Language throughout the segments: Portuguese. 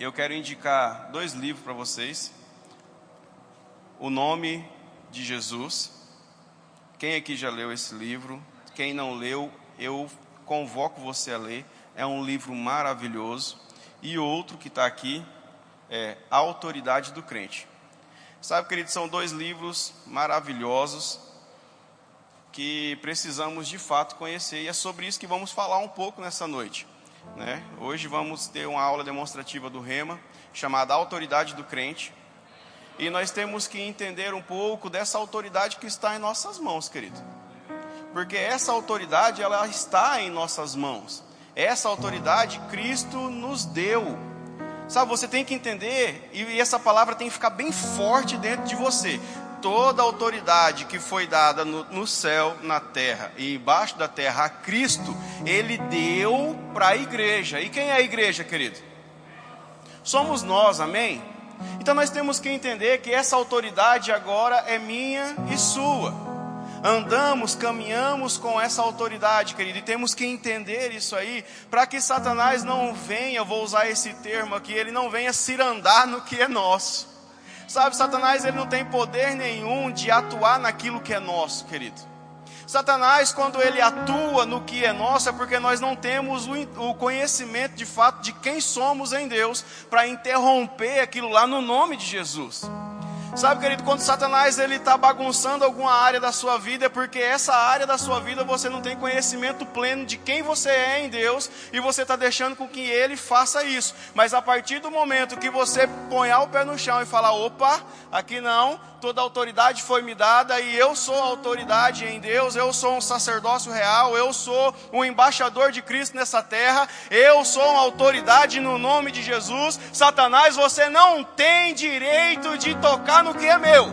eu quero indicar dois livros para vocês. O Nome de Jesus. Quem aqui já leu esse livro? Quem não leu, eu convoco você a ler. É um livro maravilhoso. E outro que está aqui é A Autoridade do Crente. Sabe, queridos, são dois livros maravilhosos que precisamos de fato conhecer. E é sobre isso que vamos falar um pouco nessa noite. Né? Hoje vamos ter uma aula demonstrativa do Rema, chamada Autoridade do Crente. E nós temos que entender um pouco dessa autoridade que está em nossas mãos, querido. Porque essa autoridade, ela está em nossas mãos. Essa autoridade Cristo nos deu. Sabe, você tem que entender, e essa palavra tem que ficar bem forte dentro de você toda a autoridade que foi dada no, no, céu, na terra e embaixo da terra a Cristo, Ele deu para a igreja. E quem é a igreja, querido? Somos nós, amém? Então nós temos que entender que essa autoridade agora é minha e sua. Andamos, caminhamos com essa autoridade, querido, e temos que entender isso aí, para que Satanás não venha, vou usar esse termo aqui, ele não venha cirandar no que é nosso. Sabe, Satanás ele não tem poder nenhum de atuar naquilo que é nosso, querido. Satanás, quando ele atua no que é nosso, é porque nós não temos o conhecimento de fato de quem somos em Deus para interromper aquilo lá no nome de Jesus. Sabe, querido, quando Satanás ele está bagunçando alguma área da sua vida, é porque essa área da sua vida você não tem conhecimento pleno de quem você é em Deus e você está deixando com que ele faça isso. Mas a partir do momento que você põe o pé no chão e fala, opa, aqui não, toda autoridade foi me dada e eu sou autoridade em Deus, eu sou um sacerdócio real, eu sou um embaixador de Cristo nessa terra, eu sou uma autoridade no nome de Jesus. Satanás, você não tem direito de tocar no que é meu.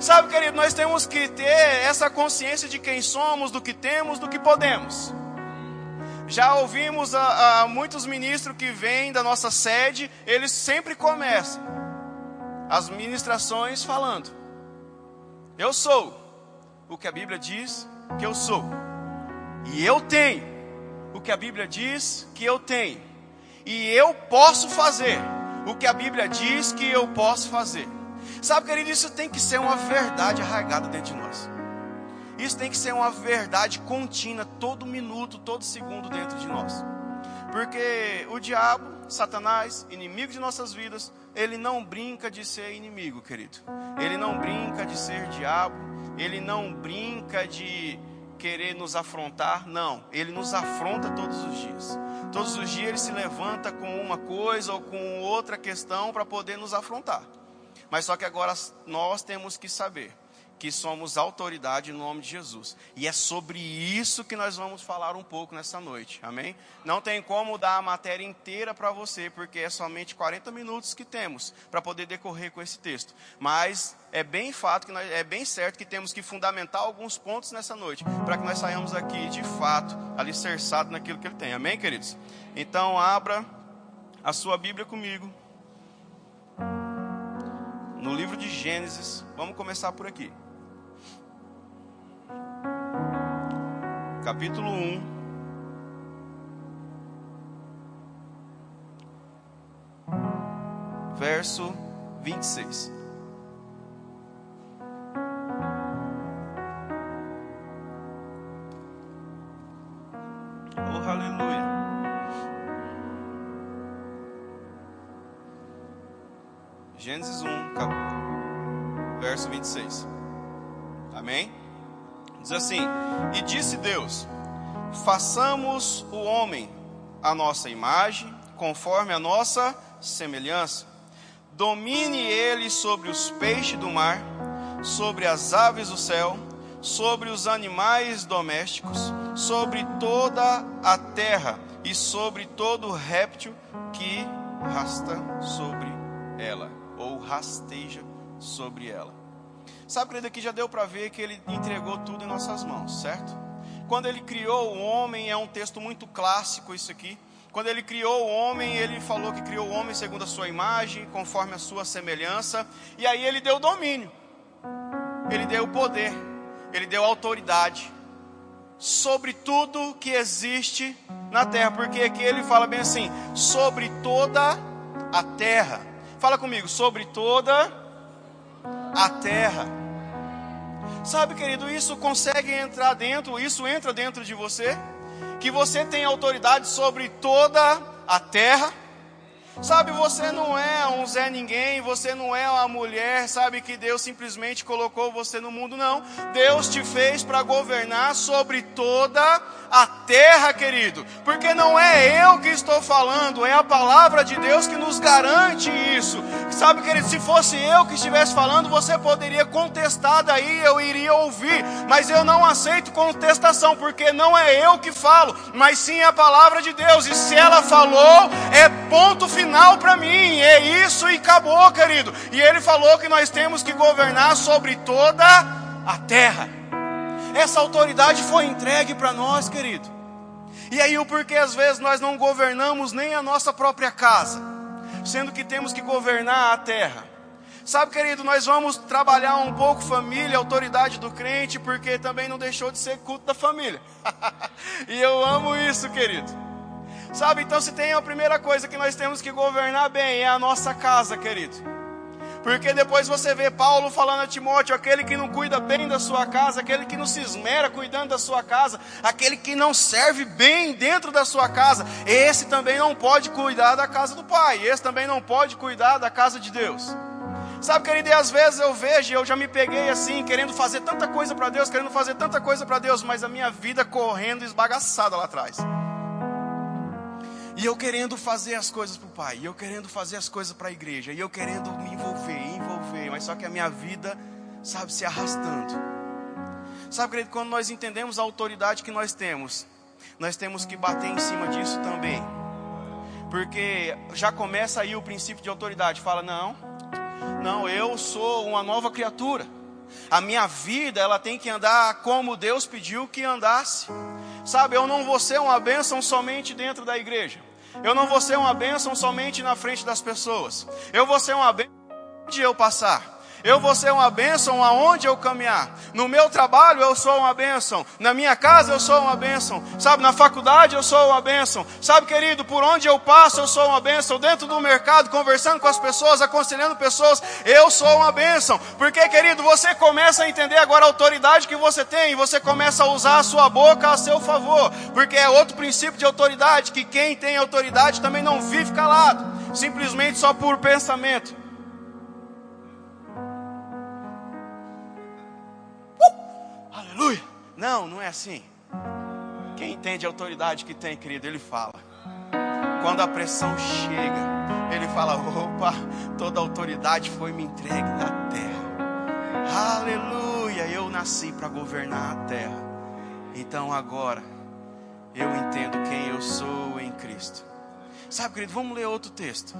Sabe, querido, nós temos que ter essa consciência de quem somos, do que temos, do que podemos. Já ouvimos a, a muitos ministros que vêm da nossa sede, eles sempre começam as ministrações falando: Eu sou o que a Bíblia diz que eu sou, e eu tenho o que a Bíblia diz que eu tenho, e eu posso fazer o que a Bíblia diz que eu posso fazer. Sabe, querido, isso tem que ser uma verdade arraigada dentro de nós. Isso tem que ser uma verdade contínua, todo minuto, todo segundo dentro de nós. Porque o diabo, Satanás, inimigo de nossas vidas, ele não brinca de ser inimigo, querido. Ele não brinca de ser diabo. Ele não brinca de querer nos afrontar. Não, ele nos afronta todos os dias. Todos os dias ele se levanta com uma coisa ou com outra questão para poder nos afrontar. Mas só que agora nós temos que saber que somos autoridade no nome de Jesus. E é sobre isso que nós vamos falar um pouco nessa noite. Amém? Não tem como dar a matéria inteira para você, porque é somente 40 minutos que temos para poder decorrer com esse texto. Mas é bem fato que nós, é bem certo que temos que fundamentar alguns pontos nessa noite, para que nós saiamos aqui de fato alicerçados naquilo que ele tem. Amém, queridos? Então abra a sua Bíblia comigo. No livro de Gênesis, vamos começar por aqui. capítulo 1. Verso 26. 26. Amém? Diz assim: E disse Deus: Façamos o homem a nossa imagem, conforme a nossa semelhança. Domine ele sobre os peixes do mar, sobre as aves do céu, sobre os animais domésticos, sobre toda a terra e sobre todo réptil que rasta sobre ela, ou rasteja sobre ela. Sabe, querido, aqui já deu para ver que ele entregou tudo em nossas mãos, certo? Quando ele criou o homem, é um texto muito clássico isso aqui. Quando ele criou o homem, ele falou que criou o homem segundo a sua imagem, conforme a sua semelhança, e aí ele deu domínio, ele deu poder, ele deu autoridade sobre tudo que existe na terra, porque aqui ele fala bem assim: sobre toda a terra. Fala comigo, sobre toda a terra. Sabe, querido, isso consegue entrar dentro, isso entra dentro de você, que você tem autoridade sobre toda a terra. Sabe, você não é um Zé Ninguém, você não é uma mulher, sabe, que Deus simplesmente colocou você no mundo, não. Deus te fez para governar sobre toda a terra, querido. Porque não é eu que estou falando, é a palavra de Deus que nos garante isso. Sabe, querido, se fosse eu que estivesse falando, você poderia contestar daí, eu iria ouvir. Mas eu não aceito contestação, porque não é eu que falo, mas sim a palavra de Deus. E se ela falou, é ponto final final para mim, é isso e acabou, querido. E ele falou que nós temos que governar sobre toda a terra. Essa autoridade foi entregue para nós, querido. E aí o porquê às vezes nós não governamos nem a nossa própria casa, sendo que temos que governar a terra. Sabe, querido, nós vamos trabalhar um pouco família, autoridade do crente, porque também não deixou de ser culto da família. e eu amo isso, querido. Sabe, então se tem a primeira coisa que nós temos que governar bem é a nossa casa, querido. Porque depois você vê Paulo falando a Timóteo, aquele que não cuida bem da sua casa, aquele que não se esmera cuidando da sua casa, aquele que não serve bem dentro da sua casa, esse também não pode cuidar da casa do Pai, esse também não pode cuidar da casa de Deus. Sabe, querido, e às vezes eu vejo, eu já me peguei assim, querendo fazer tanta coisa para Deus, querendo fazer tanta coisa para Deus, mas a minha vida correndo esbagaçada lá atrás. E eu querendo fazer as coisas para o Pai, e eu querendo fazer as coisas para a igreja, e eu querendo me envolver, envolver, mas só que a minha vida, sabe, se arrastando. Sabe, querido, quando nós entendemos a autoridade que nós temos, nós temos que bater em cima disso também. Porque já começa aí o princípio de autoridade. Fala, não, não, eu sou uma nova criatura. A minha vida, ela tem que andar como Deus pediu que andasse. Sabe, eu não vou ser uma bênção somente dentro da igreja. Eu não vou ser uma bênção somente na frente das pessoas. Eu vou ser uma bênção onde eu passar. Eu vou ser uma bênção aonde eu caminhar. No meu trabalho eu sou uma bênção. Na minha casa eu sou uma bênção. Sabe, na faculdade eu sou uma bênção. Sabe, querido, por onde eu passo eu sou uma bênção. Dentro do mercado, conversando com as pessoas, aconselhando pessoas, eu sou uma bênção. Porque, querido, você começa a entender agora a autoridade que você tem. E você começa a usar a sua boca a seu favor. Porque é outro princípio de autoridade, que quem tem autoridade também não vive calado. Simplesmente só por pensamento. Aleluia. Não, não é assim. Quem entende a autoridade que tem, querido, ele fala. Quando a pressão chega, ele fala: opa, toda autoridade foi me entregue na terra. Aleluia, eu nasci para governar a terra. Então agora eu entendo quem eu sou em Cristo. Sabe, querido, vamos ler outro texto.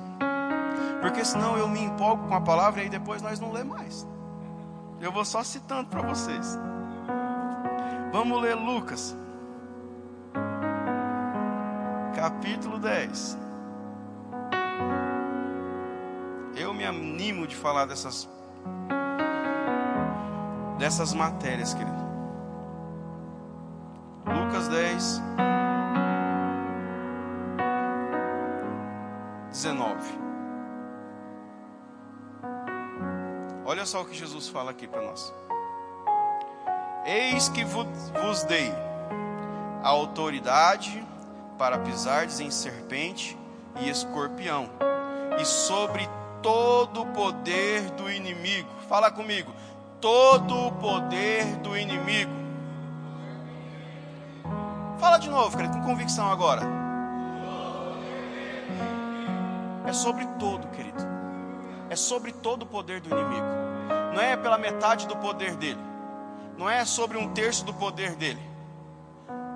Porque senão eu me empolgo com a palavra e aí depois nós não lê mais. Eu vou só citando para vocês. Vamos ler Lucas, capítulo 10. Eu me animo de falar dessas dessas matérias, querido. Lucas 10 19. Olha só o que Jesus fala aqui para nós. Eis que vos dei a autoridade para pisardes em serpente e escorpião, e sobre todo o poder do inimigo. Fala comigo. Todo o poder do inimigo. Fala de novo, com convicção agora. É sobre todo, querido. É sobre todo o poder do inimigo. Não é pela metade do poder dele não é sobre um terço do poder dele.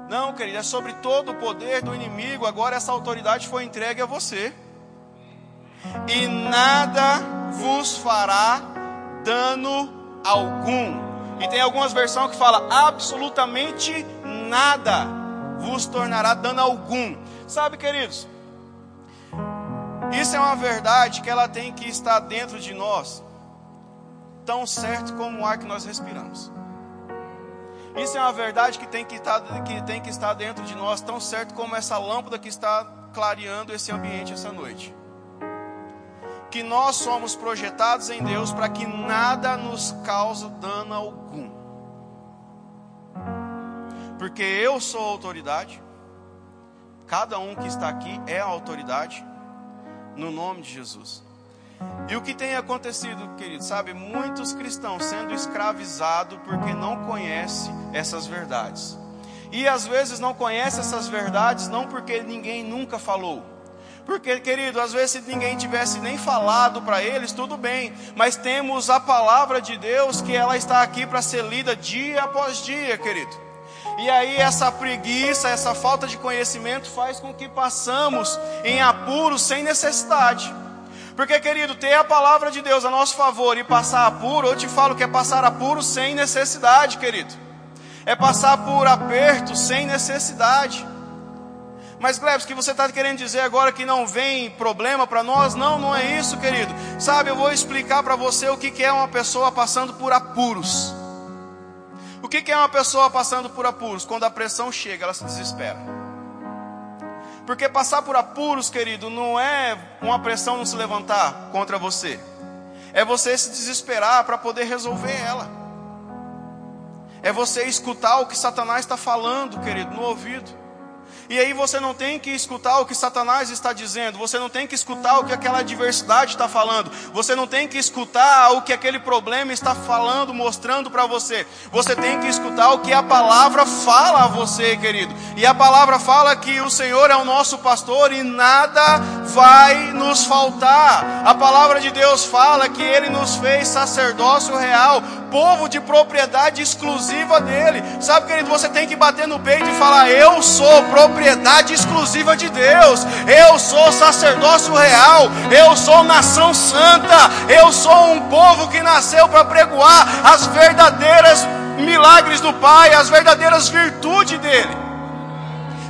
Não, querido, é sobre todo o poder do inimigo. Agora essa autoridade foi entregue a você. E nada vos fará dano algum. E tem algumas versões que fala absolutamente nada vos tornará dano algum. Sabe, queridos? Isso é uma verdade que ela tem que estar dentro de nós, tão certo como o ar que nós respiramos. Isso é uma verdade que tem que, estar, que tem que estar dentro de nós, tão certo como essa lâmpada que está clareando esse ambiente essa noite. que nós somos projetados em Deus para que nada nos cause dano algum. Porque eu sou autoridade, cada um que está aqui é autoridade, no nome de Jesus. E o que tem acontecido, querido, sabe? Muitos cristãos sendo escravizados porque não conhecem essas verdades. E às vezes não conhecem essas verdades não porque ninguém nunca falou porque, querido, às vezes se ninguém tivesse nem falado para eles, tudo bem, mas temos a palavra de Deus que ela está aqui para ser lida dia após dia, querido. E aí essa preguiça, essa falta de conhecimento faz com que passamos em apuros sem necessidade. Porque, querido, ter a palavra de Deus a nosso favor e passar apuro, eu te falo que é passar apuro sem necessidade, querido. É passar por aperto sem necessidade. Mas, Glebs, que você está querendo dizer agora que não vem problema para nós? Não, não é isso, querido. Sabe, eu vou explicar para você o que, que é uma pessoa passando por apuros. O que, que é uma pessoa passando por apuros? Quando a pressão chega, ela se desespera. Porque passar por apuros, querido, não é uma pressão não se levantar contra você. É você se desesperar para poder resolver ela. É você escutar o que Satanás está falando, querido, no ouvido. E aí você não tem que escutar o que Satanás está dizendo, você não tem que escutar o que aquela adversidade está falando, você não tem que escutar o que aquele problema está falando, mostrando para você. Você tem que escutar o que a palavra fala a você, querido. E a palavra fala que o Senhor é o nosso pastor e nada vai nos faltar. A palavra de Deus fala que ele nos fez sacerdócio real, povo de propriedade exclusiva dele. Sabe, querido, você tem que bater no peito e falar: Eu sou propriedade exclusiva de Deus, eu sou sacerdócio real, eu sou nação santa, eu sou um povo que nasceu para pregoar as verdadeiras milagres do Pai, as verdadeiras virtudes dele.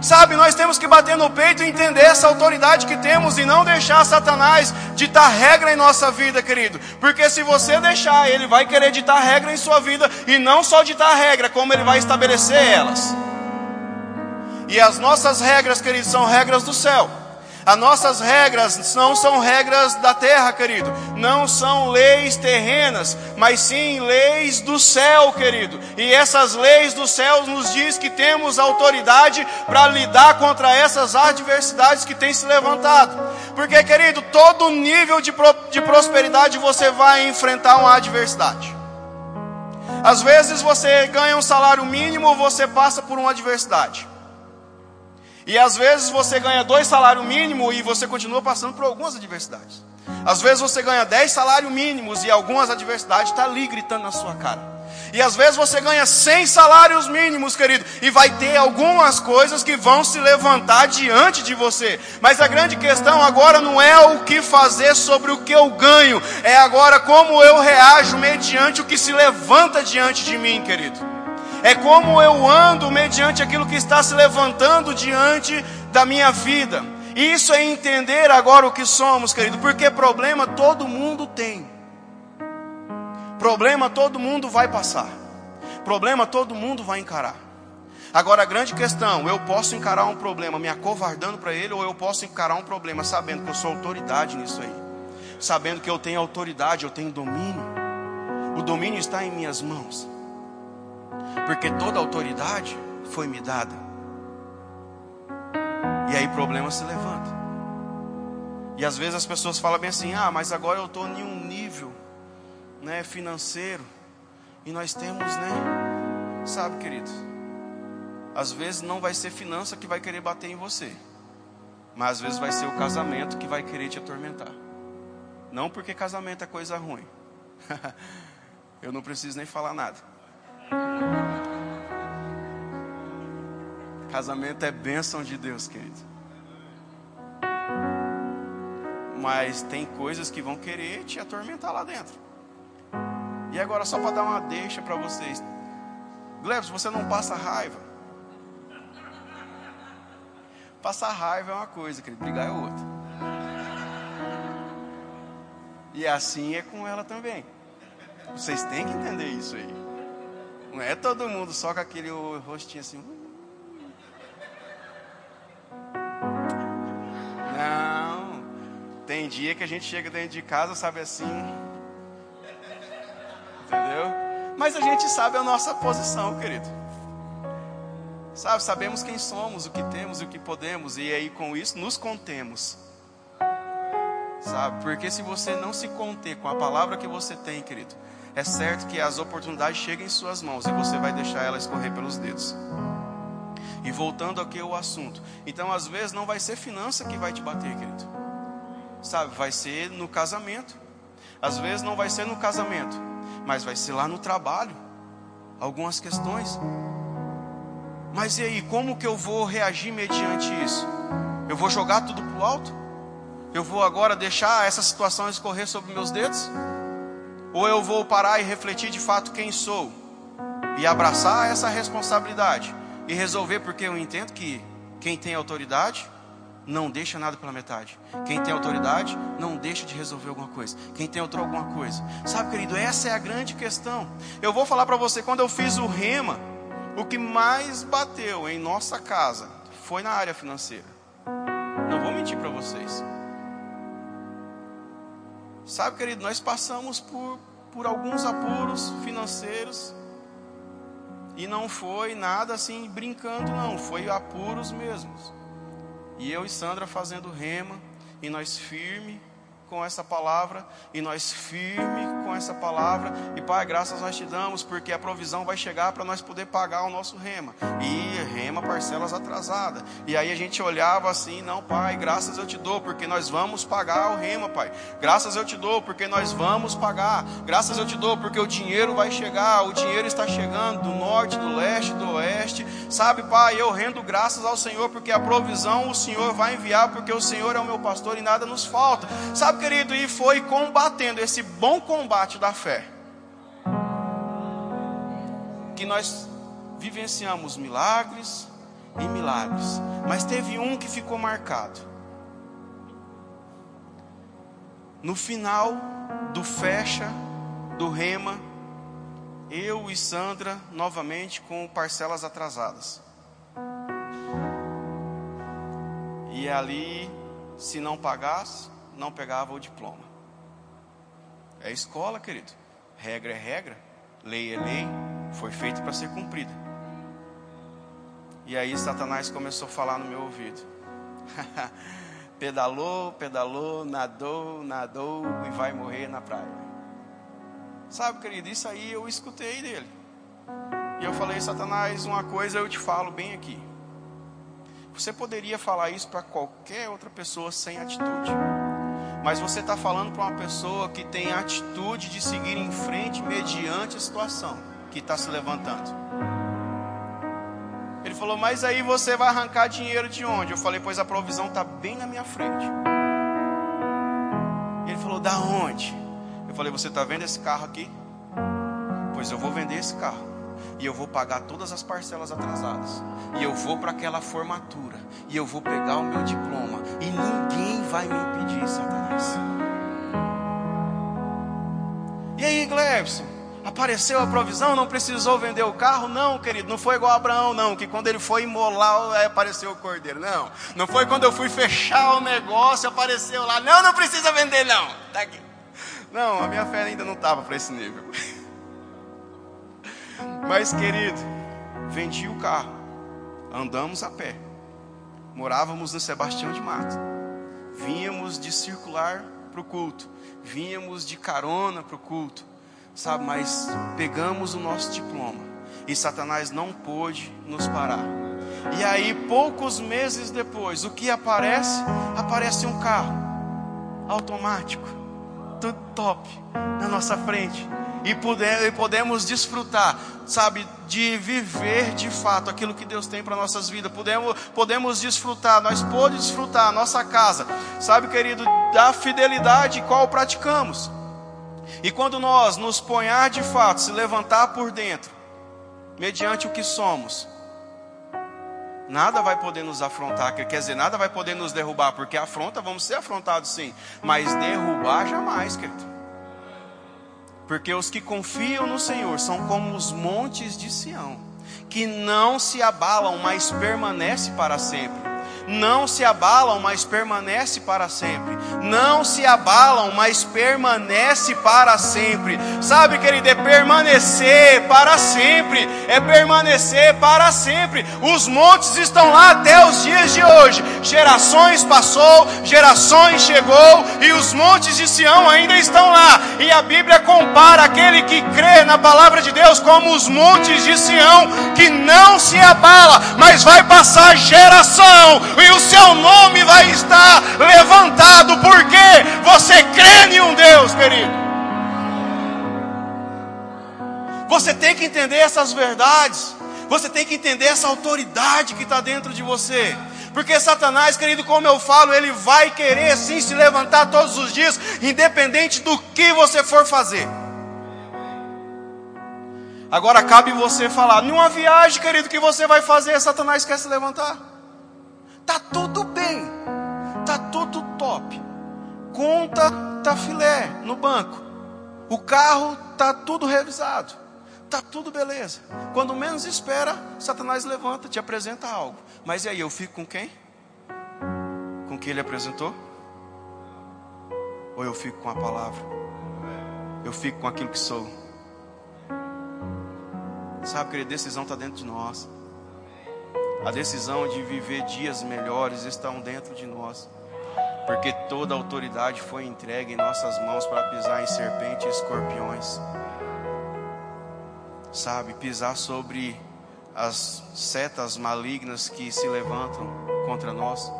Sabe, nós temos que bater no peito e entender essa autoridade que temos e não deixar Satanás ditar regra em nossa vida, querido. Porque se você deixar, ele vai querer ditar regra em sua vida e não só ditar regra, como ele vai estabelecer elas. E as nossas regras, querido, são regras do céu. As nossas regras não são regras da terra, querido. Não são leis terrenas, mas sim leis do céu, querido. E essas leis do céu nos diz que temos autoridade para lidar contra essas adversidades que têm se levantado. Porque, querido, todo nível de, pro, de prosperidade você vai enfrentar uma adversidade. Às vezes você ganha um salário mínimo, você passa por uma adversidade. E às vezes você ganha dois salários mínimos e você continua passando por algumas adversidades. Às vezes você ganha dez salários mínimos e algumas adversidades estão tá ali gritando na sua cara. E às vezes você ganha cem salários mínimos, querido, e vai ter algumas coisas que vão se levantar diante de você. Mas a grande questão agora não é o que fazer sobre o que eu ganho, é agora como eu reajo mediante o que se levanta diante de mim, querido é como eu ando mediante aquilo que está se levantando diante da minha vida. Isso é entender agora o que somos, querido, porque problema todo mundo tem. Problema todo mundo vai passar. Problema todo mundo vai encarar. Agora a grande questão, eu posso encarar um problema me acovardando para ele ou eu posso encarar um problema sabendo que eu sou autoridade nisso aí. Sabendo que eu tenho autoridade, eu tenho domínio. O domínio está em minhas mãos porque toda autoridade foi me dada. E aí problema se levanta. E às vezes as pessoas falam bem assim: ah, mas agora eu estou em um nível né, financeiro. E nós temos, né? Sabe, querido? Às vezes não vai ser finança que vai querer bater em você. Mas às vezes vai ser o casamento que vai querer te atormentar. Não porque casamento é coisa ruim. eu não preciso nem falar nada. Casamento é bênção de Deus, querido. Mas tem coisas que vão querer te atormentar lá dentro. E agora, só para dar uma deixa para vocês. Glebs, você não passa raiva. Passar raiva é uma coisa, querido, brigar é outra. E assim é com ela também. Vocês têm que entender isso aí. Não é todo mundo só com aquele rostinho assim. Não. Tem dia que a gente chega dentro de casa, sabe assim. Entendeu? Mas a gente sabe a nossa posição, querido. Sabe, sabemos quem somos, o que temos e o que podemos, e aí com isso nos contemos. Sabe, porque se você não se conter com a palavra que você tem, querido, é certo que as oportunidades chegam em suas mãos e você vai deixar elas escorrer pelos dedos. E voltando aqui ao assunto, então às vezes não vai ser finança que vai te bater, querido. Sabe, vai ser no casamento. Às vezes não vai ser no casamento, mas vai ser lá no trabalho. Algumas questões. Mas e aí, como que eu vou reagir mediante isso? Eu vou jogar tudo para o alto? Eu vou agora deixar essa situação escorrer sobre meus dedos? Ou eu vou parar e refletir de fato quem sou? E abraçar essa responsabilidade e resolver, porque eu entendo que quem tem autoridade não deixa nada pela metade. Quem tem autoridade não deixa de resolver alguma coisa. Quem tem outra alguma coisa. Sabe, querido, essa é a grande questão. Eu vou falar para você, quando eu fiz o rema, o que mais bateu em nossa casa foi na área financeira. Não vou mentir para vocês. Sabe, querido, nós passamos por, por alguns apuros financeiros. E não foi nada assim brincando, não, foi apuros mesmos. E eu e Sandra fazendo rema, e nós firme com essa palavra e nós firme com essa palavra. E Pai, graças nós te damos porque a provisão vai chegar para nós poder pagar o nosso rema. E rema parcelas atrasadas. E aí a gente olhava assim, não, Pai, graças eu te dou porque nós vamos pagar o rema, Pai. Graças eu te dou porque nós vamos pagar. Graças eu te dou porque o dinheiro vai chegar, o dinheiro está chegando do norte, do leste, do oeste. Sabe, Pai, eu rendo graças ao Senhor porque a provisão o Senhor vai enviar porque o Senhor é o meu pastor e nada nos falta. Sabe querido, e foi combatendo esse bom combate da fé. Que nós vivenciamos milagres e milagres, mas teve um que ficou marcado. No final do fecha, do rema, eu e Sandra novamente com parcelas atrasadas. E ali, se não pagasse, não pegava o diploma. É escola, querido. Regra é regra, lei é lei, foi feito para ser cumprida. E aí Satanás começou a falar no meu ouvido. pedalou, pedalou, nadou, nadou e vai morrer na praia. Sabe, querido, isso aí eu escutei dele. E eu falei, Satanás, uma coisa eu te falo bem aqui. Você poderia falar isso para qualquer outra pessoa sem atitude. Mas você está falando para uma pessoa que tem atitude de seguir em frente mediante a situação que está se levantando. Falou, mas aí você vai arrancar dinheiro de onde? Eu falei, pois a provisão está bem na minha frente. Ele falou, da onde? Eu falei, você está vendo esse carro aqui? Pois eu vou vender esse carro e eu vou pagar todas as parcelas atrasadas, e eu vou para aquela formatura, e eu vou pegar o meu diploma, e ninguém vai me impedir, Satanás. E aí, Glebson? Apareceu a provisão, não precisou vender o carro? Não, querido, não foi igual a Abraão, não, que quando ele foi imolar, apareceu o cordeiro. Não, não foi quando eu fui fechar o negócio, apareceu lá. Não, não precisa vender, não. Tá aqui. Não, a minha fé ainda não estava para esse nível. Mas, querido, vendi o carro, andamos a pé, morávamos no Sebastião de Mato, vínhamos de circular para o culto, vínhamos de carona para o culto, sabe? Mas pegamos o nosso diploma e Satanás não pôde nos parar. E aí, poucos meses depois, o que aparece? Aparece um carro automático, tudo top, na nossa frente e, poder, e podemos desfrutar, sabe, de viver de fato aquilo que Deus tem para nossas vidas. Podemos, podemos desfrutar, nós podemos desfrutar a nossa casa, sabe, querido, da fidelidade qual praticamos. E quando nós nos ponhar de fato, se levantar por dentro, mediante o que somos, nada vai poder nos afrontar, quer dizer, nada vai poder nos derrubar, porque afronta, vamos ser afrontados sim, mas derrubar jamais, querido. Porque os que confiam no Senhor são como os montes de Sião, que não se abalam, mas permanece para sempre. Não se abalam, mas permanece para sempre. Não se abalam, mas permanece para sempre. Sabe, querido, é permanecer para sempre. É permanecer para sempre. Os montes estão lá até os dias de hoje. Gerações passou, gerações chegou e os montes de Sião ainda estão lá. E a Bíblia compara aquele que crê na palavra de Deus como os montes de Sião, que não se abala, mas vai passar geração e o seu nome vai estar levantado, porque você crê em um Deus, querido. Você tem que entender essas verdades, você tem que entender essa autoridade que está dentro de você. Porque Satanás, querido, como eu falo, ele vai querer sim se levantar todos os dias, independente do que você for fazer. Agora cabe você falar, numa viagem, querido, que você vai fazer, Satanás quer se levantar. Tudo bem, tá tudo top. Conta tá filé no banco. O carro tá tudo revisado. Tá tudo beleza. Quando menos espera, Satanás levanta, te apresenta algo. Mas e aí, eu fico com quem? Com quem ele apresentou? Ou eu fico com a palavra? Eu fico com aquilo que sou. Sabe que a decisão está dentro de nós. A decisão de viver dias melhores estão dentro de nós. Porque toda autoridade foi entregue em nossas mãos para pisar em serpentes e escorpiões. Sabe, pisar sobre as setas malignas que se levantam contra nós.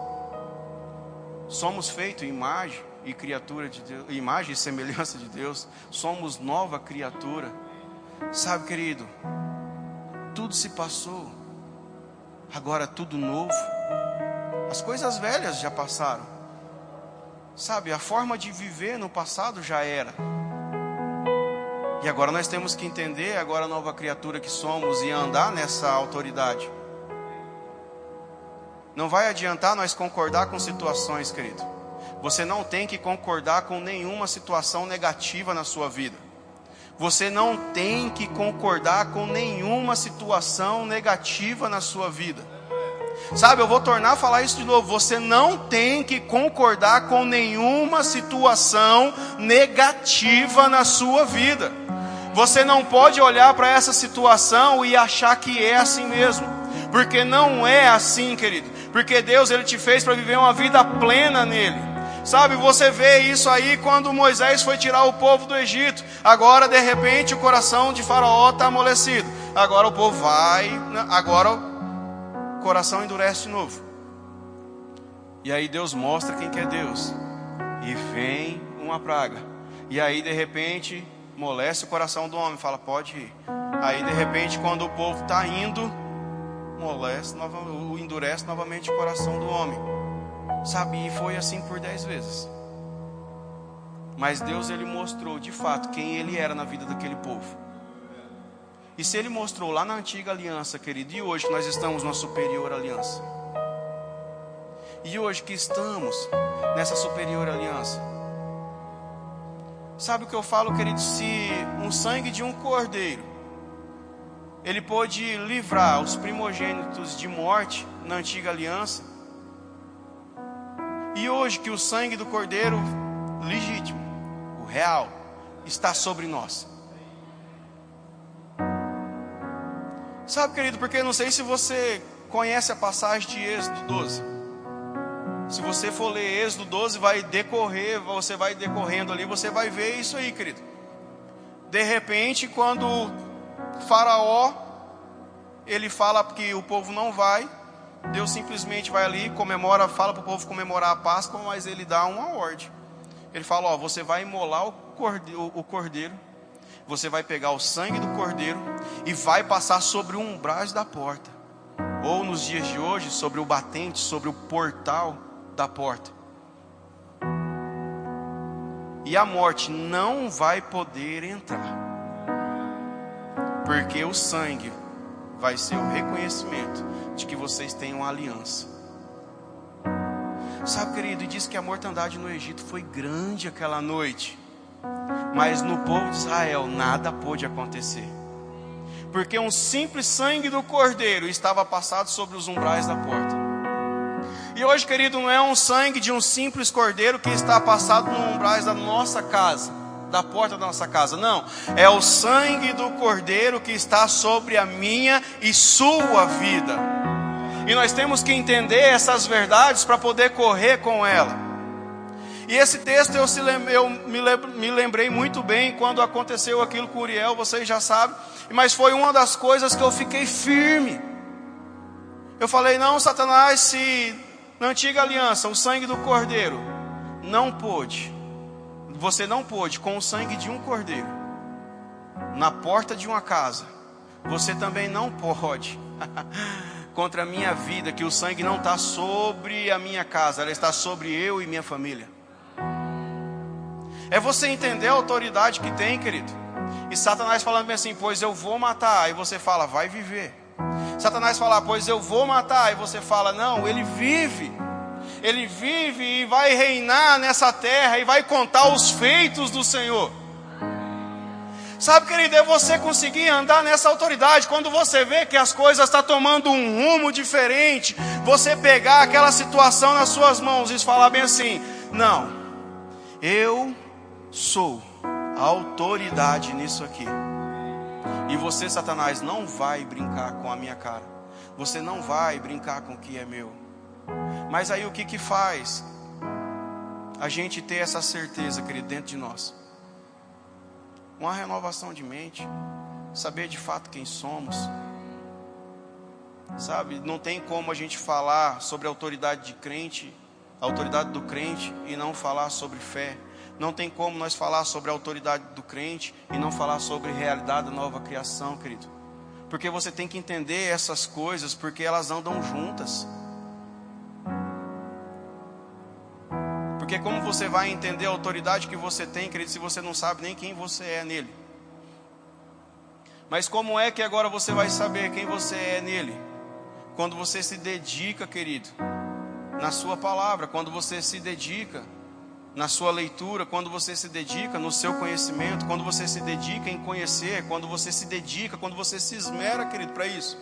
Somos feitos imagem e criatura de Deus, imagem e semelhança de Deus. Somos nova criatura. Sabe, querido, tudo se passou, agora tudo novo. As coisas velhas já passaram, sabe? A forma de viver no passado já era. E agora nós temos que entender, agora a nova criatura que somos e andar nessa autoridade. Não vai adiantar nós concordar com situações, querido. Você não tem que concordar com nenhuma situação negativa na sua vida. Você não tem que concordar com nenhuma situação negativa na sua vida. Sabe, eu vou tornar a falar isso de novo. Você não tem que concordar com nenhuma situação negativa na sua vida. Você não pode olhar para essa situação e achar que é assim mesmo, porque não é assim, querido. Porque Deus ele te fez para viver uma vida plena nele. Sabe, você vê isso aí quando Moisés foi tirar o povo do Egito. Agora, de repente, o coração de Faraó está amolecido. Agora o povo vai, né, agora o coração endurece de novo. E aí Deus mostra quem que é Deus. E vem uma praga. E aí, de repente, molesta o coração do homem, fala, pode ir. Aí, de repente, quando o povo está indo, molesta, endurece novamente o coração do homem. Sabe, e foi assim por dez vezes. Mas Deus ele mostrou de fato quem ele era na vida daquele povo. E se ele mostrou lá na antiga aliança, querido, e hoje nós estamos na superior aliança. E hoje que estamos nessa superior aliança. Sabe o que eu falo, querido? Se um sangue de um cordeiro ele pôde livrar os primogênitos de morte na antiga aliança, e hoje que o sangue do Cordeiro legítimo, o real, está sobre nós. Sabe, querido, porque eu não sei se você conhece a passagem de Êxodo 12. Se você for ler Êxodo 12, vai decorrer, você vai decorrendo ali, você vai ver isso aí, querido. De repente, quando Faraó ele fala que o povo não vai, Deus simplesmente vai ali, comemora, fala para o povo comemorar a Páscoa, mas ele dá uma ordem. Ele fala: Ó, você vai imolar o cordeiro, o cordeiro, você vai pegar o sangue do cordeiro e vai passar sobre o umbrais da porta, ou nos dias de hoje, sobre o batente, sobre o portal da porta. E a morte não vai poder entrar, porque o sangue vai ser o reconhecimento de que vocês têm uma aliança. Sabe, querido, e diz que a mortandade no Egito foi grande aquela noite, mas no povo de Israel nada pôde acontecer, porque um simples sangue do cordeiro estava passado sobre os umbrais da porta. E hoje, querido, não é um sangue de um simples cordeiro que está passado no umbrais da nossa casa, da porta da nossa casa. Não, é o sangue do cordeiro que está sobre a minha e sua vida. E nós temos que entender essas verdades para poder correr com ela. E esse texto eu, eu me lembrei muito bem quando aconteceu aquilo com Uriel, vocês já sabem, mas foi uma das coisas que eu fiquei firme. Eu falei: não, Satanás, se na antiga aliança o sangue do cordeiro não pôde, você não pôde com o sangue de um cordeiro na porta de uma casa, você também não pode. contra a minha vida, que o sangue não está sobre a minha casa, ela está sobre eu e minha família. É você entender a autoridade que tem, querido. E Satanás falando assim: Pois eu vou matar. Aí você fala: Vai viver. Satanás fala: Pois eu vou matar. Aí você fala: Não, ele vive. Ele vive e vai reinar nessa terra e vai contar os feitos do Senhor. Sabe, querido, é você conseguir andar nessa autoridade. Quando você vê que as coisas estão tá tomando um rumo diferente, você pegar aquela situação nas suas mãos e falar bem assim: Não, eu sou a autoridade nisso aqui. E você, Satanás, não vai brincar com a minha cara. Você não vai brincar com o que é meu. Mas aí o que que faz? A gente ter essa certeza, querido, dentro de nós. Uma renovação de mente, saber de fato quem somos. Sabe, não tem como a gente falar sobre a autoridade de crente, a autoridade do crente e não falar sobre fé. Não tem como nós falar sobre a autoridade do crente e não falar sobre realidade da nova criação, querido. Porque você tem que entender essas coisas, porque elas andam juntas. Porque como você vai entender a autoridade que você tem, querido, se você não sabe nem quem você é nele? Mas como é que agora você vai saber quem você é nele? Quando você se dedica, querido, na sua palavra, quando você se dedica na sua leitura, quando você se dedica no seu conhecimento, quando você se dedica em conhecer, quando você se dedica, quando você se esmera, querido, para isso.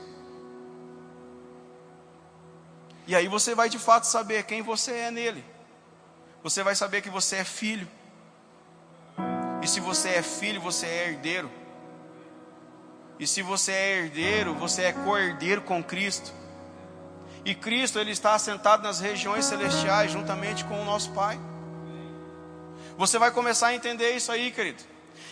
E aí você vai de fato saber quem você é nele. Você vai saber que você é filho. E se você é filho, você é herdeiro. E se você é herdeiro, você é co-herdeiro com Cristo. E Cristo, ele está assentado nas regiões celestiais juntamente com o nosso Pai. Você vai começar a entender isso aí, querido.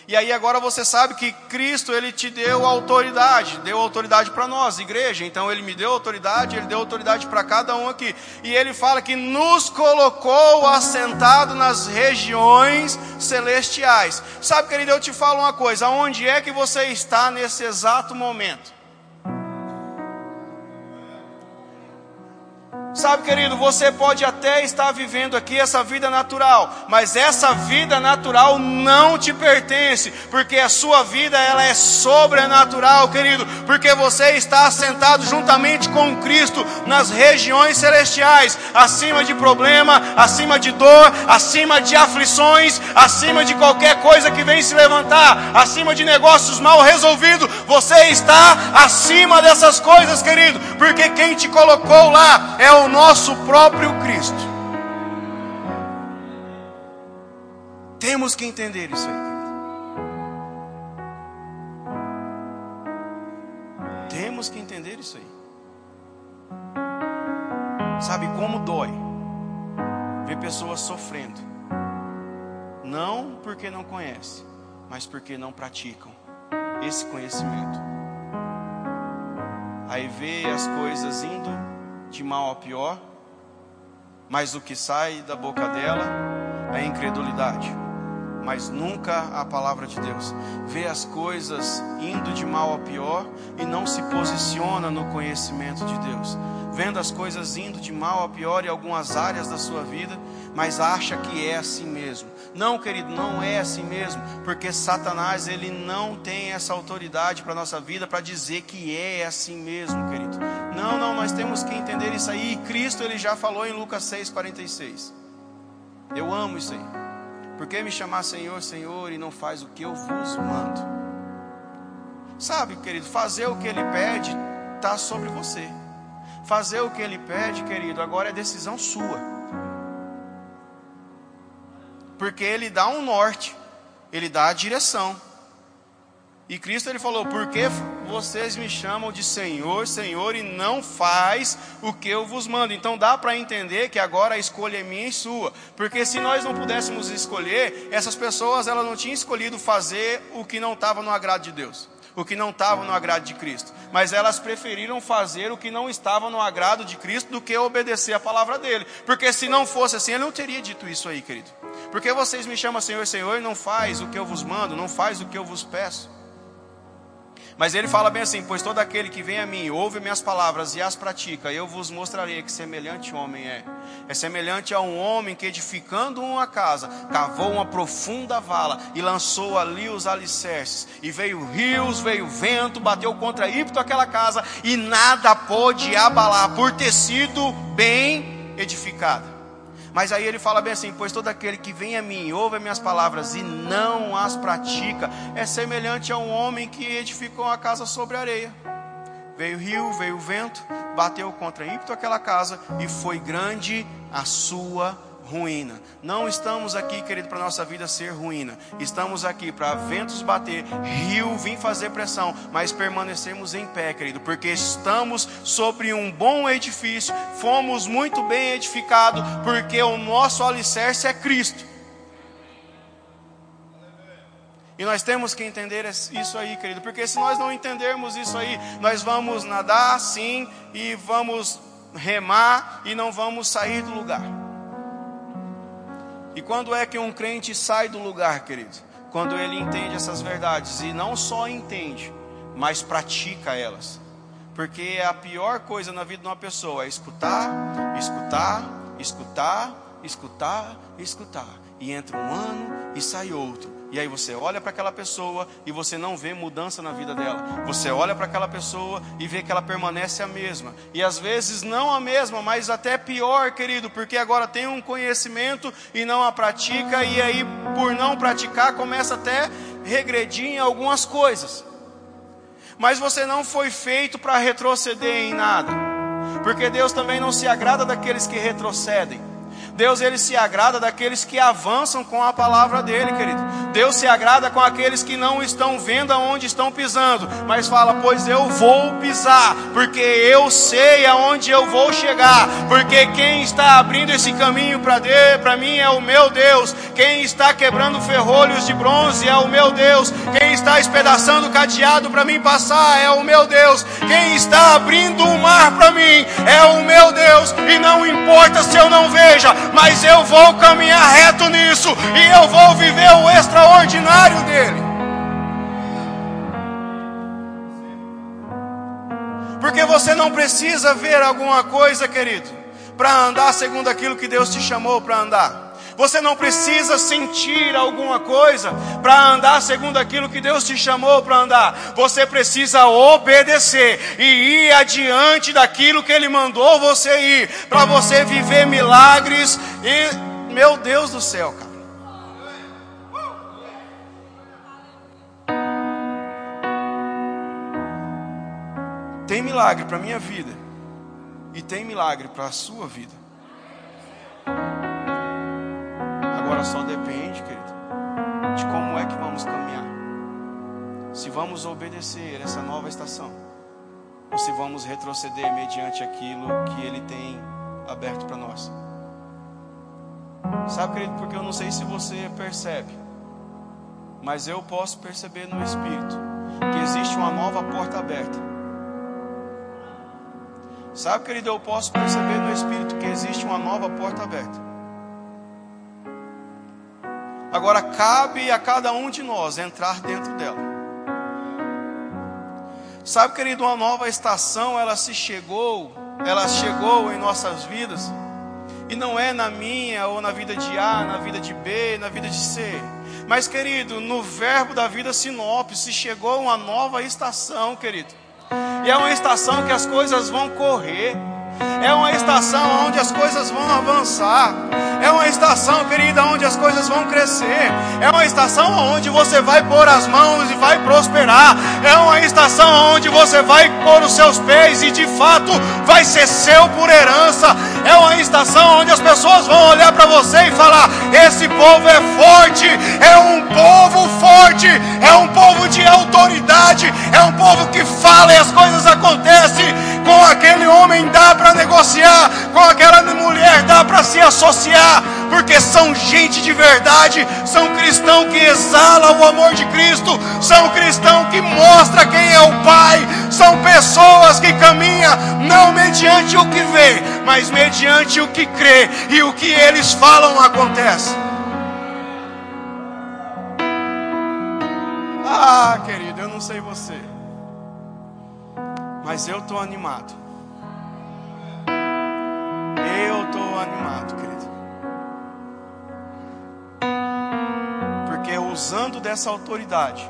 E aí agora você sabe que Cristo ele te deu autoridade, deu autoridade para nós, igreja. Então ele me deu autoridade, ele deu autoridade para cada um aqui. E ele fala que nos colocou assentado nas regiões celestiais. Sabe, querido, eu te falo uma coisa, onde é que você está nesse exato momento? Sabe, querido, você pode até estar vivendo aqui essa vida natural, mas essa vida natural não te pertence, porque a sua vida ela é sobrenatural, querido, porque você está assentado juntamente com Cristo nas regiões celestiais, acima de problema, acima de dor, acima de aflições, acima de qualquer coisa que vem se levantar, acima de negócios mal resolvidos, você está acima dessas coisas, querido, porque quem te colocou lá é o o nosso próprio Cristo. Temos que entender isso aí. Temos que entender isso aí. Sabe como dói ver pessoas sofrendo? Não porque não conhecem, mas porque não praticam esse conhecimento. Aí vê as coisas indo de mal a pior, mas o que sai da boca dela é incredulidade, mas nunca a palavra de Deus. Vê as coisas indo de mal a pior e não se posiciona no conhecimento de Deus. Vendo as coisas indo de mal a pior em algumas áreas da sua vida, mas acha que é assim mesmo. Não, querido, não é assim mesmo, porque Satanás ele não tem essa autoridade para nossa vida para dizer que é assim mesmo, querido. Não, não, nós temos que entender isso aí. E Cristo ele já falou em Lucas 6:46. Eu amo isso aí. Por que me chamar Senhor, Senhor e não faz o que eu vos mando? Sabe, querido, fazer o que ele pede está sobre você. Fazer o que ele pede, querido, agora é decisão sua. Porque ele dá um norte, ele dá a direção. E Cristo ele falou: "Por que vocês me chamam de Senhor, Senhor e não faz o que eu vos mando?" Então dá para entender que agora a escolha é minha e sua, porque se nós não pudéssemos escolher, essas pessoas elas não tinham escolhido fazer o que não estava no agrado de Deus o que não estava no agrado de Cristo, mas elas preferiram fazer o que não estava no agrado de Cristo do que obedecer a palavra dele, porque se não fosse assim, ele não teria dito isso aí, querido. Porque vocês me chamam Senhor, Senhor e não faz o que eu vos mando, não faz o que eu vos peço. Mas ele fala bem assim: Pois todo aquele que vem a mim, ouve minhas palavras e as pratica, eu vos mostrarei que semelhante homem é. É semelhante a um homem que, edificando uma casa, cavou uma profunda vala e lançou ali os alicerces. E veio rios, veio vento, bateu contra ímpeto aquela casa, e nada pôde abalar, por ter sido bem edificada. Mas aí ele fala bem assim: Pois todo aquele que vem a mim, ouve as minhas palavras e não as pratica, é semelhante a um homem que edificou uma casa sobre areia. Veio rio, veio o vento, bateu contra ímpeto aquela casa e foi grande a sua ruína. Não estamos aqui, querido, para nossa vida ser ruína. Estamos aqui para ventos bater, rio vir fazer pressão, mas permanecermos em pé, querido, porque estamos sobre um bom edifício, fomos muito bem edificados, porque o nosso alicerce é Cristo. E nós temos que entender isso aí, querido, porque se nós não entendermos isso aí, nós vamos nadar sim e vamos remar e não vamos sair do lugar. E quando é que um crente sai do lugar, querido? Quando ele entende essas verdades e não só entende, mas pratica elas. Porque a pior coisa na vida de uma pessoa é escutar, escutar, escutar, escutar, escutar. E entra um ano e sai outro. E aí você olha para aquela pessoa e você não vê mudança na vida dela. Você olha para aquela pessoa e vê que ela permanece a mesma. E às vezes não a mesma, mas até pior, querido, porque agora tem um conhecimento e não a pratica, e aí por não praticar começa até regredir em algumas coisas. Mas você não foi feito para retroceder em nada. Porque Deus também não se agrada daqueles que retrocedem. Deus ele se agrada daqueles que avançam com a palavra dele, querido. Deus se agrada com aqueles que não estão vendo aonde estão pisando, mas fala: "Pois eu vou pisar, porque eu sei aonde eu vou chegar, porque quem está abrindo esse caminho para para mim é o meu Deus. Quem está quebrando ferrolhos de bronze é o meu Deus. Quem está espedaçando cadeado para mim passar é o meu Deus. Quem está abrindo o mar para mim é o meu Deus. E não importa se eu não veja, mas eu vou caminhar reto nisso e eu vou viver o extraordinário dele. Porque você não precisa ver alguma coisa, querido, para andar segundo aquilo que Deus te chamou para andar. Você não precisa sentir alguma coisa para andar segundo aquilo que Deus te chamou para andar. Você precisa obedecer e ir adiante daquilo que Ele mandou você ir, para você viver milagres e, meu Deus do céu, cara. Tem milagre para minha vida e tem milagre para a sua vida. Agora só depende, querido, de como é que vamos caminhar. Se vamos obedecer essa nova estação, ou se vamos retroceder mediante aquilo que Ele tem aberto para nós. Sabe, querido, porque eu não sei se você percebe, mas eu posso perceber no Espírito que existe uma nova porta aberta. Sabe, querido, eu posso perceber no Espírito que existe uma nova porta aberta. Agora cabe a cada um de nós entrar dentro dela. Sabe, querido, uma nova estação, ela se chegou, ela chegou em nossas vidas. E não é na minha ou na vida de A, na vida de B, na vida de C. Mas, querido, no verbo da vida sinopse se chegou uma nova estação, querido. E é uma estação que as coisas vão correr. É uma estação onde as coisas vão avançar. É uma estação, querida, onde as coisas vão crescer. É uma estação onde você vai pôr as mãos e vai prosperar. É uma estação onde você vai pôr os seus pés e de fato vai ser seu por herança. É uma estação onde as pessoas vão olhar para você e falar: esse povo é forte, é um povo forte, é um povo de autoridade, é um povo que fala e as coisas acontecem. Com aquele homem dá para negociar, com aquela mulher dá para se associar, porque são gente de verdade, são cristãos que exalam o amor de Cristo, são cristãos que mostram quem é o Pai, são pessoas que caminham não mediante o que vê, mas mediante o que crê, e o que eles falam acontece. Ah, querido, eu não sei você, mas eu estou animado. Animado, querido. Porque usando dessa autoridade,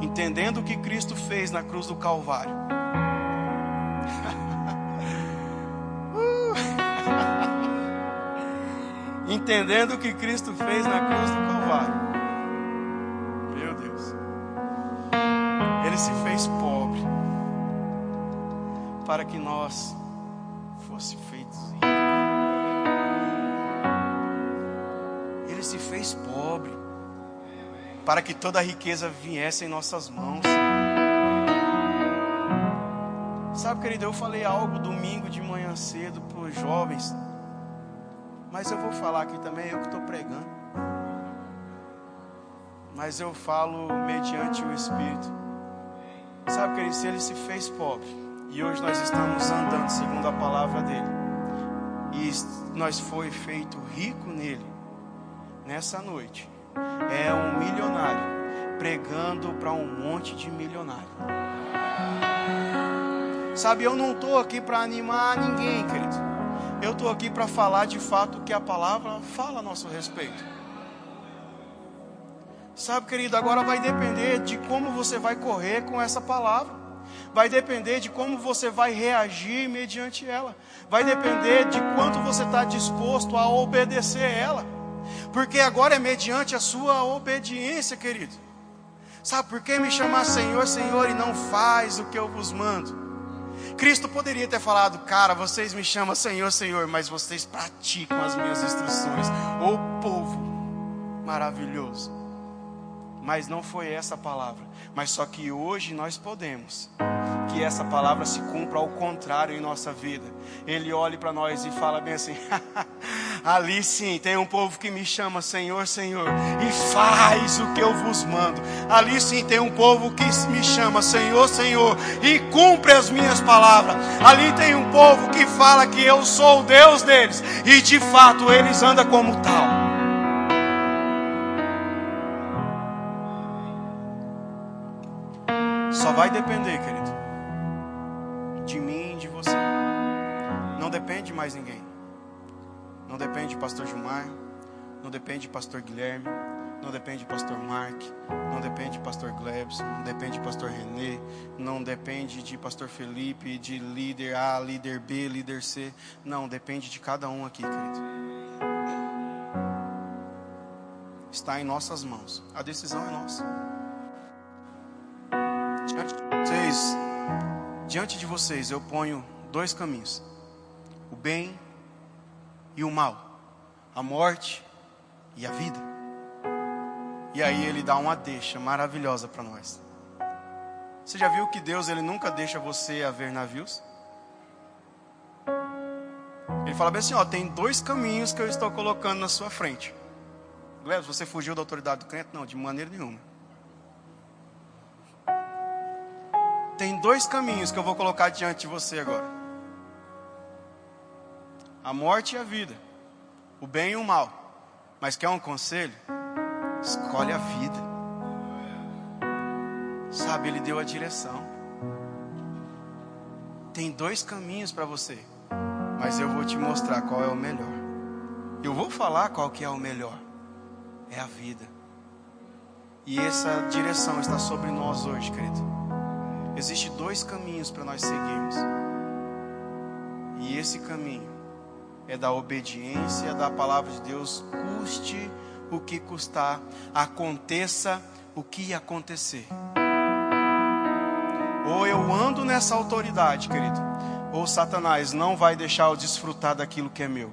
entendendo o que Cristo fez na cruz do Calvário, entendendo o que Cristo fez na cruz do Calvário, meu Deus, Ele se fez pobre para que nós fosse feitos ricos. Ele se fez pobre para que toda a riqueza viesse em nossas mãos. Sabe, querido, eu falei algo domingo de manhã cedo para os jovens, mas eu vou falar aqui também, eu que estou pregando. Mas eu falo mediante o Espírito. Sabe, querido, se ele se fez pobre, e hoje nós estamos andando segundo a palavra dele. E nós foi feito rico nele. Nessa noite. É um milionário pregando para um monte de milionário. Sabe, eu não estou aqui para animar ninguém, querido. Eu estou aqui para falar de fato o que a palavra fala a nosso respeito. Sabe, querido, agora vai depender de como você vai correr com essa palavra vai depender de como você vai reagir mediante ela, vai depender de quanto você está disposto a obedecer ela, porque agora é mediante a sua obediência, querido. Sabe por que me chamar Senhor, Senhor e não faz o que eu vos mando? Cristo poderia ter falado, cara, vocês me chamam Senhor, Senhor, mas vocês praticam as minhas instruções. O povo maravilhoso. Mas não foi essa palavra. Mas só que hoje nós podemos que essa palavra se cumpra ao contrário em nossa vida. Ele olhe para nós e fala bem assim: ali sim tem um povo que me chama Senhor, Senhor, e faz o que eu vos mando. Ali sim tem um povo que me chama Senhor, Senhor, e cumpre as minhas palavras. Ali tem um povo que fala que eu sou o Deus deles, e de fato eles andam como tal. Vai depender, querido, de mim e de você. Não depende de mais ninguém. Não depende de pastor Gilmar, não depende de pastor Guilherme, não depende de pastor Mark, não depende de pastor Glebson, não depende de pastor Renê, não depende de pastor Felipe, de líder A, líder B, líder C. Não, depende de cada um aqui, querido. Está em nossas mãos. A decisão é nossa. Vocês, diante de vocês eu ponho dois caminhos: o bem e o mal, a morte e a vida. E aí ele dá uma deixa maravilhosa para nós. Você já viu que Deus ele nunca deixa você a ver navios? Ele fala bem assim, ó, tem dois caminhos que eu estou colocando na sua frente. Glebs, você fugiu da autoridade do crente? Não, de maneira nenhuma. Tem dois caminhos que eu vou colocar diante de você agora: a morte e a vida, o bem e o mal. Mas quer um conselho? Escolhe a vida. Sabe, Ele deu a direção. Tem dois caminhos para você, mas eu vou te mostrar qual é o melhor. Eu vou falar qual que é o melhor. É a vida. E essa direção está sobre nós hoje, querido. Existem dois caminhos para nós seguirmos. E esse caminho é da obediência da palavra de Deus, custe o que custar, aconteça o que acontecer. Ou eu ando nessa autoridade, querido, ou Satanás não vai deixar eu desfrutar daquilo que é meu.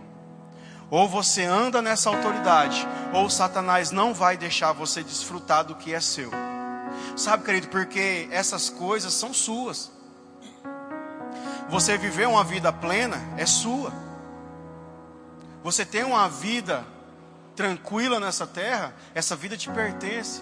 Ou você anda nessa autoridade, ou Satanás não vai deixar você desfrutar do que é seu. Sabe, querido, porque essas coisas são suas. Você viver uma vida plena é sua. Você ter uma vida tranquila nessa terra, essa vida te pertence.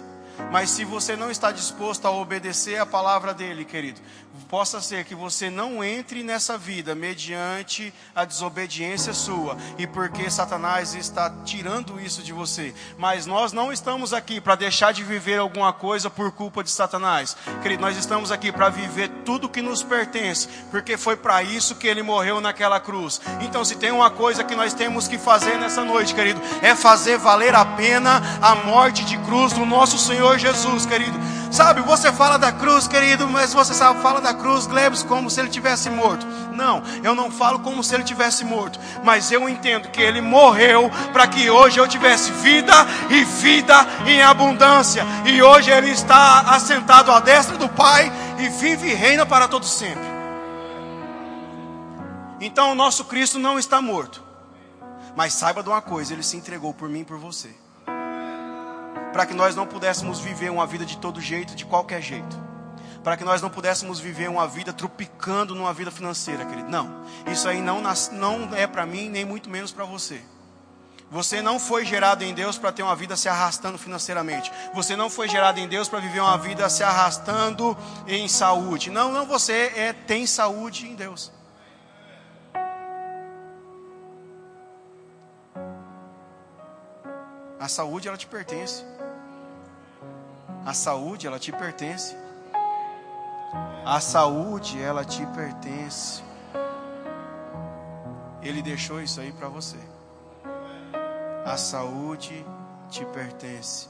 Mas se você não está disposto a obedecer a palavra dele, querido, possa ser que você não entre nessa vida mediante a desobediência sua e porque Satanás está tirando isso de você. Mas nós não estamos aqui para deixar de viver alguma coisa por culpa de Satanás. Querido, nós estamos aqui para viver tudo que nos pertence, porque foi para isso que ele morreu naquela cruz. Então, se tem uma coisa que nós temos que fazer nessa noite, querido, é fazer valer a pena a morte de cruz do nosso Senhor Jesus, querido. Sabe, você fala da cruz, querido, mas você sabe, fala da cruz, Glebs, como se ele tivesse morto. Não, eu não falo como se ele tivesse morto, mas eu entendo que ele morreu para que hoje eu tivesse vida e vida em abundância. E hoje ele está assentado à destra do Pai e vive e reina para todo sempre. Então o nosso Cristo não está morto. Mas saiba de uma coisa, ele se entregou por mim e por você para que nós não pudéssemos viver uma vida de todo jeito, de qualquer jeito. Para que nós não pudéssemos viver uma vida tropicando numa vida financeira, querido. Não, isso aí não, não é para mim, nem muito menos para você. Você não foi gerado em Deus para ter uma vida se arrastando financeiramente. Você não foi gerado em Deus para viver uma vida se arrastando em saúde. Não, não, você é, tem saúde em Deus. A saúde ela te pertence. A saúde, ela te pertence. A saúde, ela te pertence. Ele deixou isso aí para você. A saúde te pertence.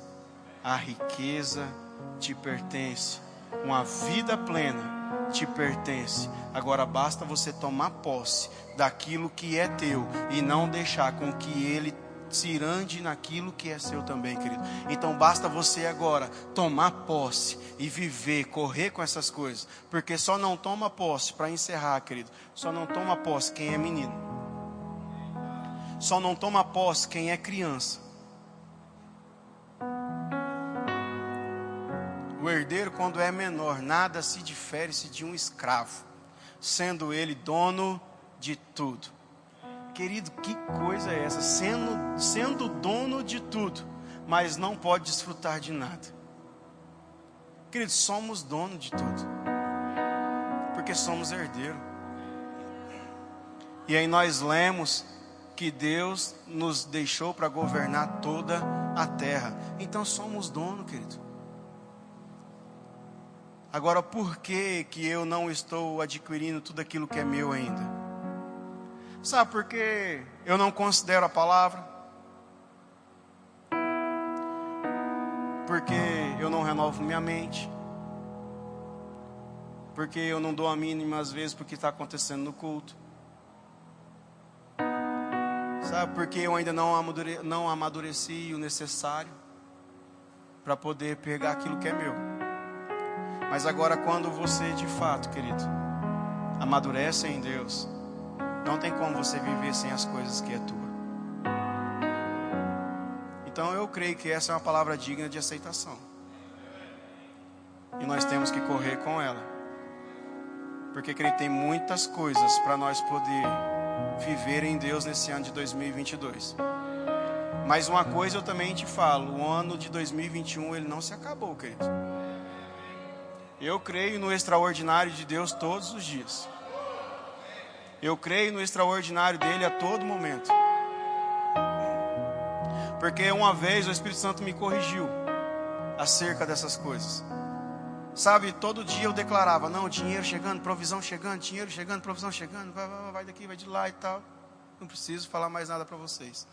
A riqueza te pertence. Uma vida plena te pertence. Agora basta você tomar posse daquilo que é teu e não deixar com que ele cirande naquilo que é seu também, querido. Então basta você agora tomar posse e viver, correr com essas coisas, porque só não toma posse para encerrar, querido. Só não toma posse quem é menino. Só não toma posse quem é criança. O herdeiro, quando é menor, nada se difere-se de um escravo, sendo ele dono de tudo. Querido, que coisa é essa? Sendo, sendo dono de tudo, mas não pode desfrutar de nada. Querido, somos dono de tudo, porque somos herdeiro. E aí nós lemos que Deus nos deixou para governar toda a terra. Então somos dono, querido. Agora, por que que eu não estou adquirindo tudo aquilo que é meu ainda? Sabe por que eu não considero a palavra? Porque eu não renovo minha mente. Porque eu não dou a mínima às vezes porque está acontecendo no culto. Sabe porque eu ainda não, amadure, não amadureci o necessário para poder pegar aquilo que é meu. Mas agora, quando você de fato, querido, amadurece em Deus, não tem como você viver sem as coisas que é tua. Então eu creio que essa é uma palavra digna de aceitação. E nós temos que correr com ela. Porque creio tem muitas coisas para nós poder viver em Deus nesse ano de 2022. Mas uma coisa eu também te falo, o ano de 2021 ele não se acabou, querido. Eu creio no extraordinário de Deus todos os dias. Eu creio no extraordinário dele a todo momento. Porque uma vez o Espírito Santo me corrigiu acerca dessas coisas. Sabe, todo dia eu declarava: não, dinheiro chegando, provisão chegando, dinheiro chegando, provisão chegando, vai, vai, vai daqui, vai de lá e tal. Não preciso falar mais nada para vocês.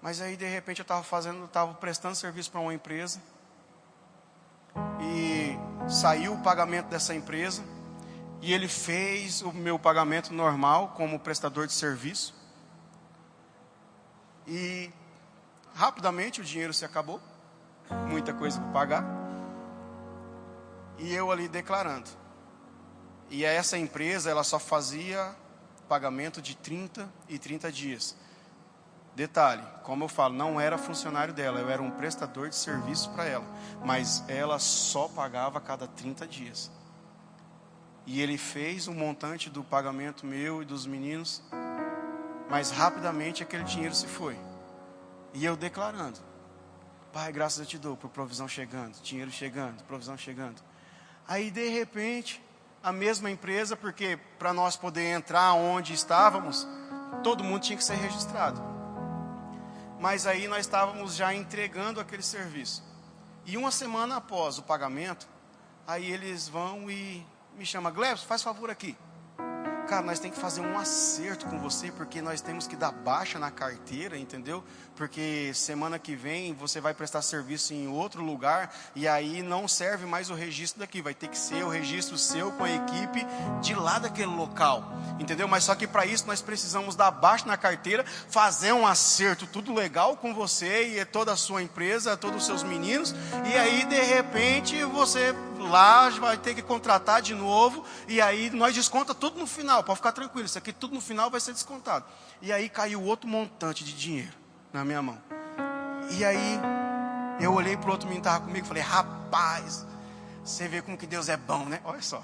Mas aí de repente eu estava fazendo, estava prestando serviço para uma empresa. E saiu o pagamento dessa empresa e ele fez o meu pagamento normal como prestador de serviço. E rapidamente o dinheiro se acabou, muita coisa para pagar. E eu ali declarando. E essa empresa, ela só fazia pagamento de 30 e 30 dias. Detalhe, como eu falo, não era funcionário dela, eu era um prestador de serviço para ela, mas ela só pagava a cada 30 dias. E ele fez um montante do pagamento meu e dos meninos, mas rapidamente aquele dinheiro se foi. E eu declarando: Pai, graças eu te dou por provisão chegando, dinheiro chegando, provisão chegando. Aí de repente, a mesma empresa, porque para nós poder entrar onde estávamos, todo mundo tinha que ser registrado mas aí nós estávamos já entregando aquele serviço. E uma semana após o pagamento, aí eles vão e me chamam, Glebs, faz favor aqui. Cara, nós temos que fazer um acerto com você, porque nós temos que dar baixa na carteira, entendeu? porque semana que vem você vai prestar serviço em outro lugar e aí não serve mais o registro daqui, vai ter que ser o registro seu com a equipe de lá daquele local, entendeu? Mas só que para isso nós precisamos dar baixo na carteira, fazer um acerto, tudo legal com você e toda a sua empresa, todos os seus meninos, e aí de repente você lá vai ter que contratar de novo e aí nós desconta tudo no final, pode ficar tranquilo, isso aqui tudo no final vai ser descontado. E aí caiu outro montante de dinheiro na minha mão. E aí eu olhei para o outro menino que estava comigo e falei, rapaz, você vê como que Deus é bom, né? Olha só,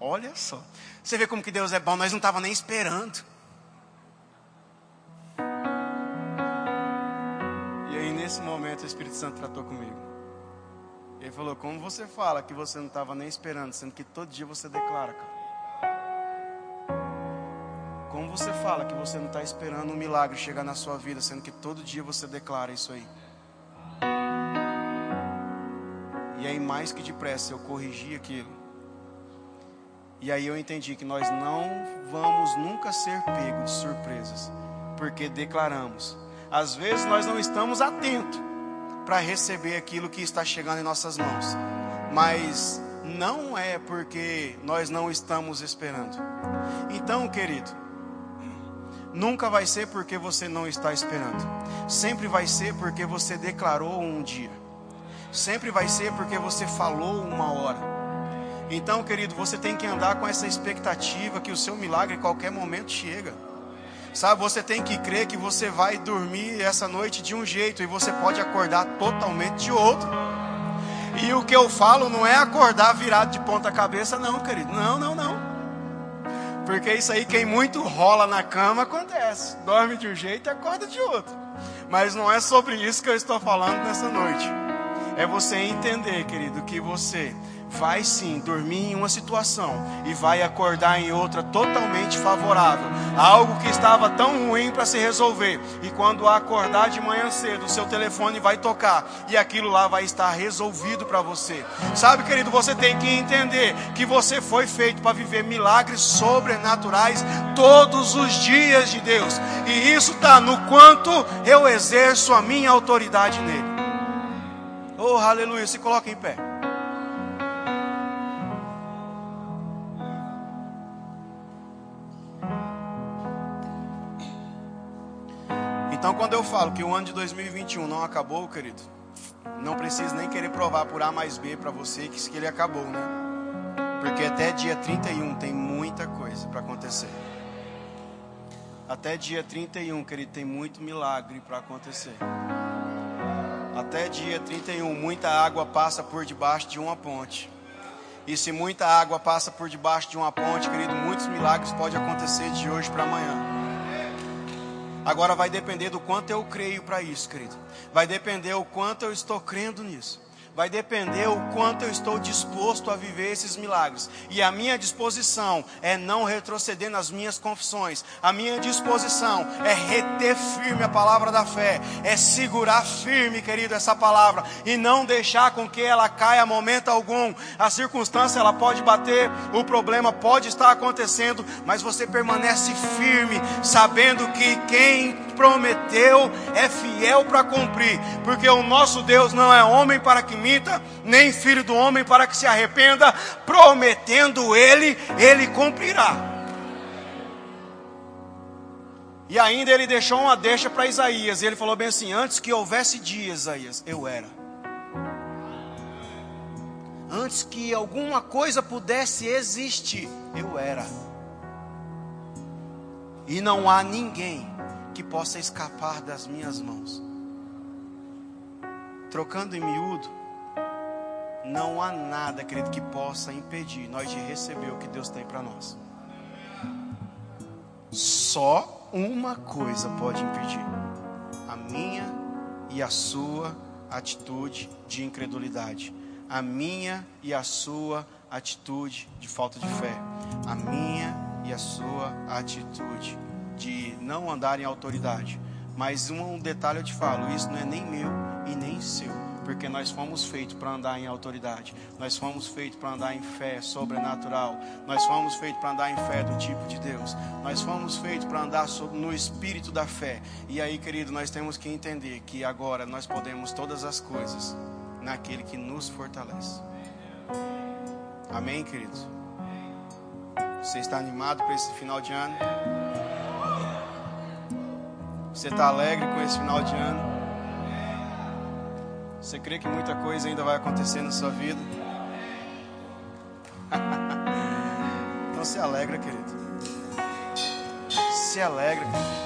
olha só. Você vê como que Deus é bom, nós não estávamos nem esperando. E aí nesse momento o Espírito Santo tratou comigo. Ele falou, como você fala que você não estava nem esperando, sendo que todo dia você declara, cara. Como você fala que você não está esperando um milagre chegar na sua vida, sendo que todo dia você declara isso aí? E aí, mais que depressa, eu corrigi aquilo. E aí eu entendi que nós não vamos nunca ser pegos de surpresas, porque declaramos. Às vezes nós não estamos atentos para receber aquilo que está chegando em nossas mãos, mas não é porque nós não estamos esperando. Então, querido, Nunca vai ser porque você não está esperando. Sempre vai ser porque você declarou um dia. Sempre vai ser porque você falou uma hora. Então, querido, você tem que andar com essa expectativa que o seu milagre em qualquer momento chega. Sabe, você tem que crer que você vai dormir essa noite de um jeito e você pode acordar totalmente de outro. E o que eu falo não é acordar virado de ponta cabeça, não, querido. Não, não, não. Porque isso aí, quem muito rola na cama, acontece. Dorme de um jeito e acorda de outro. Mas não é sobre isso que eu estou falando nessa noite. É você entender, querido, que você vai sim dormir em uma situação e vai acordar em outra totalmente favorável. Algo que estava tão ruim para se resolver. E quando acordar de manhã cedo, o seu telefone vai tocar e aquilo lá vai estar resolvido para você. Sabe, querido, você tem que entender que você foi feito para viver milagres sobrenaturais todos os dias de Deus. E isso está no quanto eu exerço a minha autoridade nele. Oh, aleluia. Se coloca em pé. Então, quando eu falo que o ano de 2021 não acabou, querido, não precisa nem querer provar por A mais B para você que ele acabou, né? Porque até dia 31 tem muita coisa para acontecer. Até dia 31, querido, tem muito milagre para acontecer. Até dia 31, muita água passa por debaixo de uma ponte. E se muita água passa por debaixo de uma ponte, querido, muitos milagres podem acontecer de hoje para amanhã. Agora vai depender do quanto eu creio para isso, querido. Vai depender o quanto eu estou crendo nisso vai depender o quanto eu estou disposto a viver esses milagres. E a minha disposição é não retroceder nas minhas confissões. A minha disposição é reter firme a palavra da fé, é segurar firme, querido, essa palavra e não deixar com que ela caia a momento algum. A circunstância ela pode bater, o problema pode estar acontecendo, mas você permanece firme, sabendo que quem prometeu é fiel para cumprir, porque o nosso Deus não é homem para que nem filho do homem para que se arrependa, prometendo ele, ele cumprirá. E ainda ele deixou uma deixa para Isaías, e ele falou bem assim: Antes que houvesse dias, Isaías, eu era. Antes que alguma coisa pudesse existir, eu era. E não há ninguém que possa escapar das minhas mãos. Trocando em miúdo, não há nada, querido, que possa impedir nós de receber o que Deus tem para nós. Só uma coisa pode impedir: a minha e a sua atitude de incredulidade, a minha e a sua atitude de falta de fé, a minha e a sua atitude de não andar em autoridade. Mas um detalhe eu te falo: isso não é nem meu e nem seu, porque nós fomos feitos para andar em autoridade, nós fomos feitos para andar em fé sobrenatural, nós fomos feitos para andar em fé do tipo de Deus, nós fomos feitos para andar no espírito da fé. E aí, querido, nós temos que entender que agora nós podemos todas as coisas naquele que nos fortalece. Amém, queridos? Você está animado para esse final de ano? Você está alegre com esse final de ano? Você crê que muita coisa ainda vai acontecer na sua vida? então se alegra, querido. Se alegra, querido.